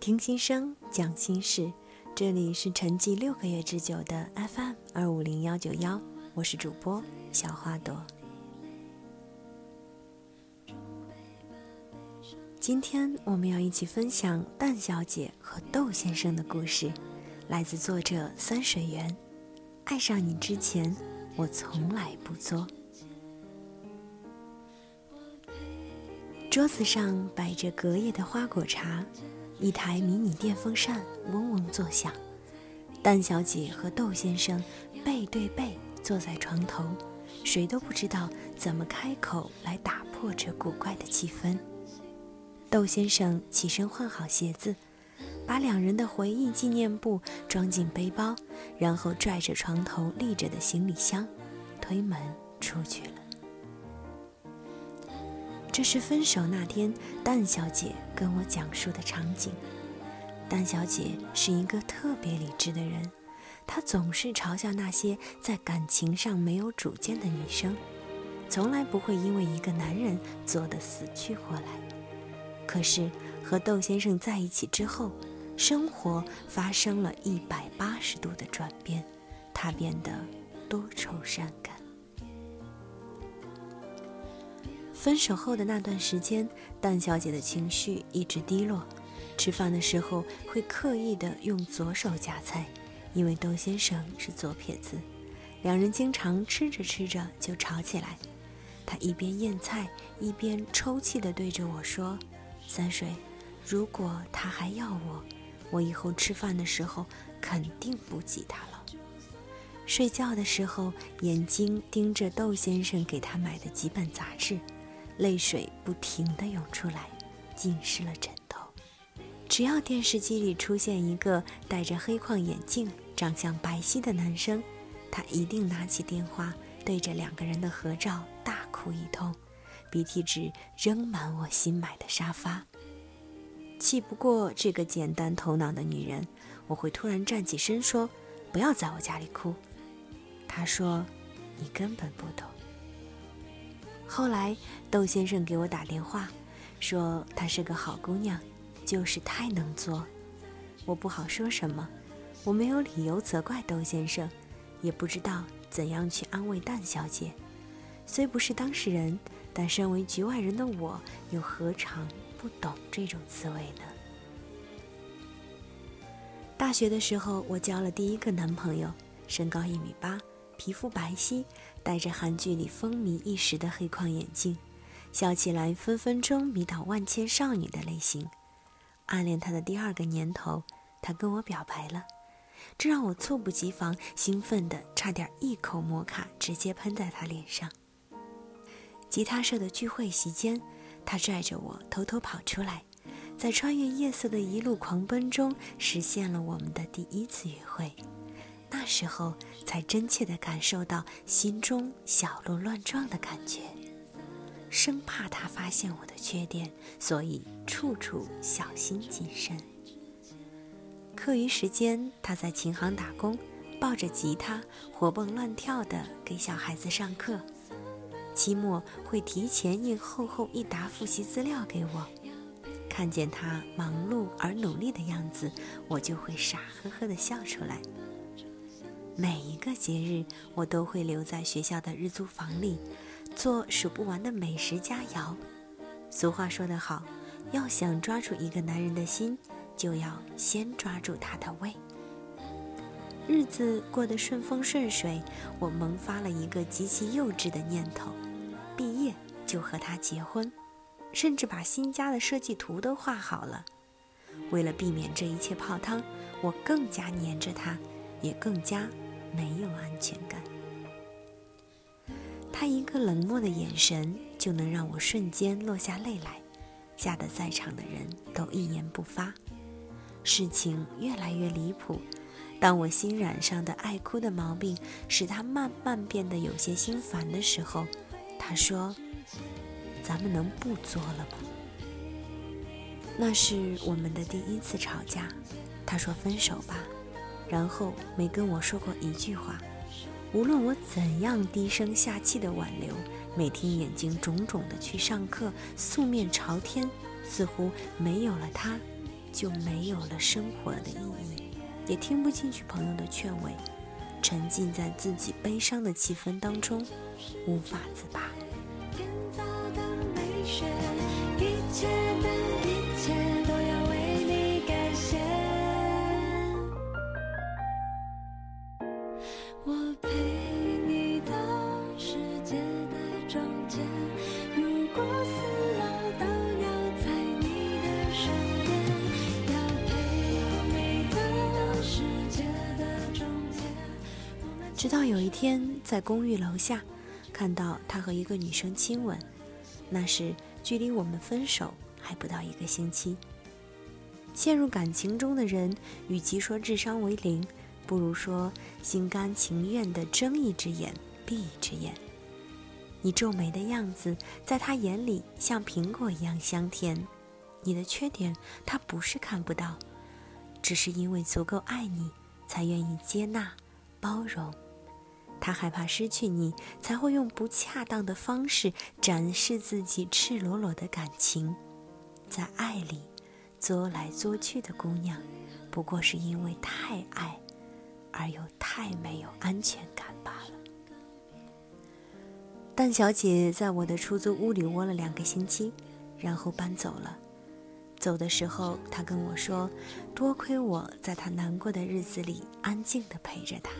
听心声，讲心事，这里是沉寂六个月之久的 FM 二五零幺九幺，我是主播小花朵。今天我们要一起分享蛋小姐和豆先生的故事，来自作者三水园。爱上你之前，我从来不作。桌子上摆着隔夜的花果茶，一台迷你电风扇嗡嗡作响。蛋小姐和窦先生背对背坐在床头，谁都不知道怎么开口来打破这古怪的气氛。窦先生起身换好鞋子，把两人的回忆纪念簿装进背包，然后拽着床头立着的行李箱，推门出去了。这是分手那天，蛋小姐跟我讲述的场景。丹小姐是一个特别理智的人，她总是嘲笑那些在感情上没有主见的女生，从来不会因为一个男人做得死去活来。可是和窦先生在一起之后，生活发生了一百八十度的转变，她变得多愁善感。分手后的那段时间，蛋小姐的情绪一直低落。吃饭的时候会刻意的用左手夹菜，因为窦先生是左撇子，两人经常吃着吃着就吵起来。他一边咽菜，一边抽泣的对着我说：“三水，如果他还要我，我以后吃饭的时候肯定不挤他了。”睡觉的时候，眼睛盯着窦先生给他买的几本杂志。泪水不停地涌出来，浸湿了枕头。只要电视机里出现一个戴着黑框眼镜、长相白皙的男生，他一定拿起电话，对着两个人的合照大哭一通，鼻涕纸扔满我新买的沙发。气不过这个简单头脑的女人，我会突然站起身说：“不要在我家里哭。”他说：“你根本不懂。”后来，窦先生给我打电话，说她是个好姑娘，就是太能作。我不好说什么，我没有理由责怪窦先生，也不知道怎样去安慰蛋小姐。虽不是当事人，但身为局外人的我，又何尝不懂这种滋味呢？大学的时候，我交了第一个男朋友，身高一米八。皮肤白皙，戴着韩剧里风靡一时的黑框眼镜，笑起来分分钟迷倒万千少女的类型。暗恋他的第二个年头，他跟我表白了，这让我猝不及防，兴奋的差点一口摩卡直接喷在他脸上。吉他社的聚会席间，他拽着我偷偷跑出来，在穿越夜色的一路狂奔中，实现了我们的第一次约会。那时候才真切地感受到心中小鹿乱撞的感觉，生怕他发现我的缺点，所以处处小心谨慎。课余时间，他在琴行打工，抱着吉他活蹦乱跳地给小孩子上课。期末会提前印厚厚一沓复习资料给我，看见他忙碌而努力的样子，我就会傻呵呵地笑出来。每一个节日，我都会留在学校的日租房里，做数不完的美食佳肴。俗话说得好，要想抓住一个男人的心，就要先抓住他的胃。日子过得顺风顺水，我萌发了一个极其幼稚的念头：毕业就和他结婚，甚至把新家的设计图都画好了。为了避免这一切泡汤，我更加黏着他，也更加。没有安全感，他一个冷漠的眼神就能让我瞬间落下泪来，吓得在场的人都一言不发。事情越来越离谱，当我新染上的爱哭的毛病使他慢慢变得有些心烦的时候，他说：“咱们能不作了吗？”那是我们的第一次吵架，他说：“分手吧。”然后没跟我说过一句话，无论我怎样低声下气的挽留，每天眼睛肿肿的去上课，素面朝天，似乎没有了他，就没有了生活的意义，也听不进去朋友的劝慰，沉浸在自己悲伤的气氛当中，无法自拔。天早的美雪一切直到有一天，在公寓楼下，看到他和一个女生亲吻，那时距离我们分手还不到一个星期。陷入感情中的人，与其说智商为零，不如说心甘情愿的睁一只眼闭一只眼。你皱眉的样子，在他眼里像苹果一样香甜，你的缺点他不是看不到，只是因为足够爱你，才愿意接纳、包容。他害怕失去你，才会用不恰当的方式展示自己赤裸裸的感情。在爱里作来作去的姑娘，不过是因为太爱，而又太没有安全感罢了。蛋小姐在我的出租屋里窝了两个星期，然后搬走了。走的时候，她跟我说：“多亏我在她难过的日子里安静地陪着她。”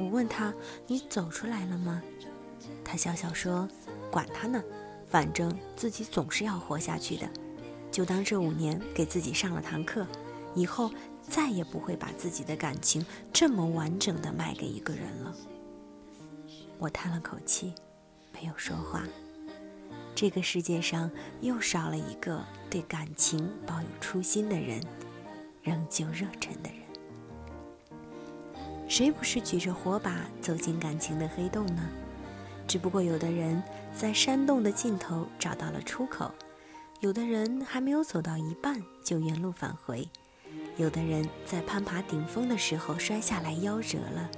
我问他：“你走出来了吗？”他笑笑说：“管他呢，反正自己总是要活下去的，就当这五年给自己上了堂课，以后再也不会把自己的感情这么完整的卖给一个人了。”我叹了口气，没有说话。这个世界上又少了一个对感情抱有初心的人，仍旧热忱的人。谁不是举着火把走进感情的黑洞呢？只不过有的人在山洞的尽头找到了出口，有的人还没有走到一半就原路返回，有的人在攀爬顶峰的时候摔下来夭折了。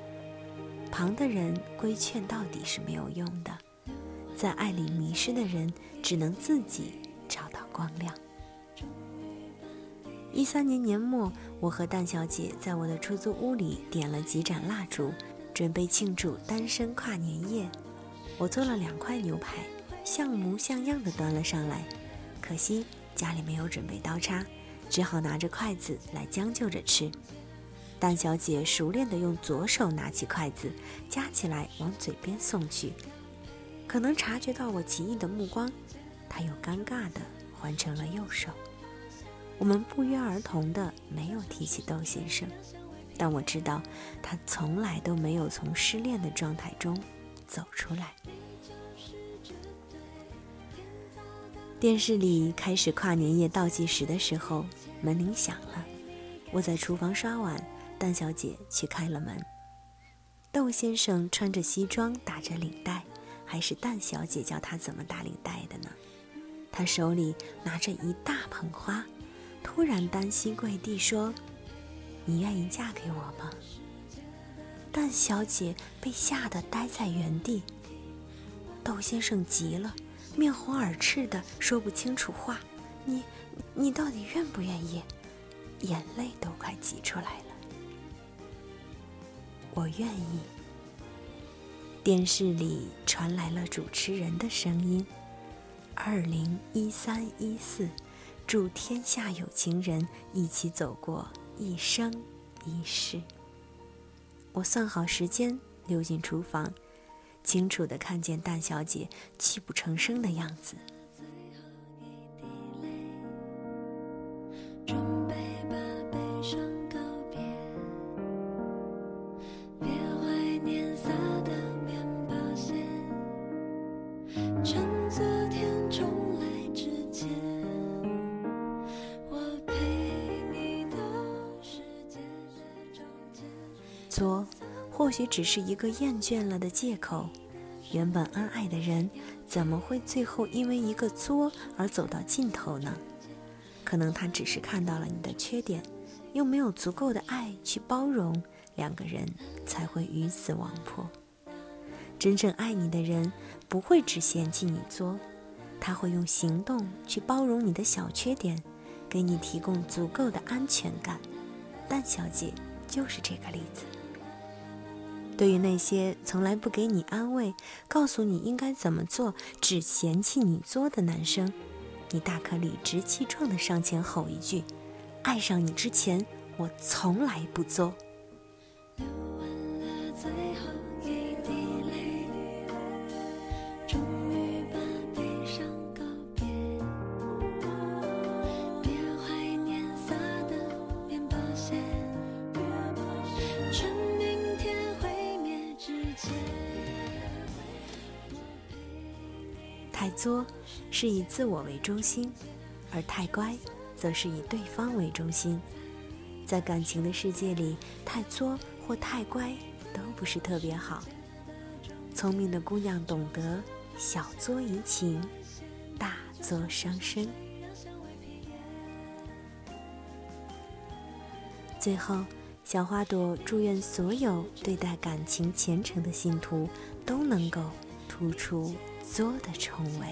旁的人规劝到底是没有用的，在爱里迷失的人只能自己找到光亮。一三年年末，我和蛋小姐在我的出租屋里点了几盏蜡烛，准备庆祝单身跨年夜。我做了两块牛排，像模像样的端了上来，可惜家里没有准备刀叉，只好拿着筷子来将就着吃。蛋小姐熟练地用左手拿起筷子，夹起来往嘴边送去。可能察觉到我奇异的目光，她又尴尬地换成了右手。我们不约而同的没有提起窦先生，但我知道他从来都没有从失恋的状态中走出来。电视里开始跨年夜倒计时的时候，门铃响了。我在厨房刷碗，蛋小姐去开了门。窦先生穿着西装，打着领带，还是蛋小姐教他怎么打领带的呢？他手里拿着一大捧花。突然单膝跪地说：“你愿意嫁给我吗？”蛋小姐被吓得呆在原地。窦先生急了，面红耳赤的说不清楚话：“你，你到底愿不愿意？”眼泪都快挤出来了。我愿意。电视里传来了主持人的声音：“二零一三一四。”祝天下有情人一起走过一生一世。我算好时间，溜进厨房，清楚的看见蛋小姐泣不成声的样子。或许只是一个厌倦了的借口。原本恩爱的人，怎么会最后因为一个作而走到尽头呢？可能他只是看到了你的缺点，又没有足够的爱去包容，两个人才会鱼死网破。真正爱你的人，不会只嫌弃你作，他会用行动去包容你的小缺点，给你提供足够的安全感。蛋小姐就是这个例子。对于那些从来不给你安慰、告诉你应该怎么做、只嫌弃你作的男生，你大可理直气壮的上前吼一句：“爱上你之前，我从来不作。”太作是以自我为中心，而太乖则是以对方为中心。在感情的世界里，太作或太乖都不是特别好。聪明的姑娘懂得小作怡情，大作伤身。最后，小花朵祝愿所有对待感情虔诚的信徒都能够突出。作的称谓。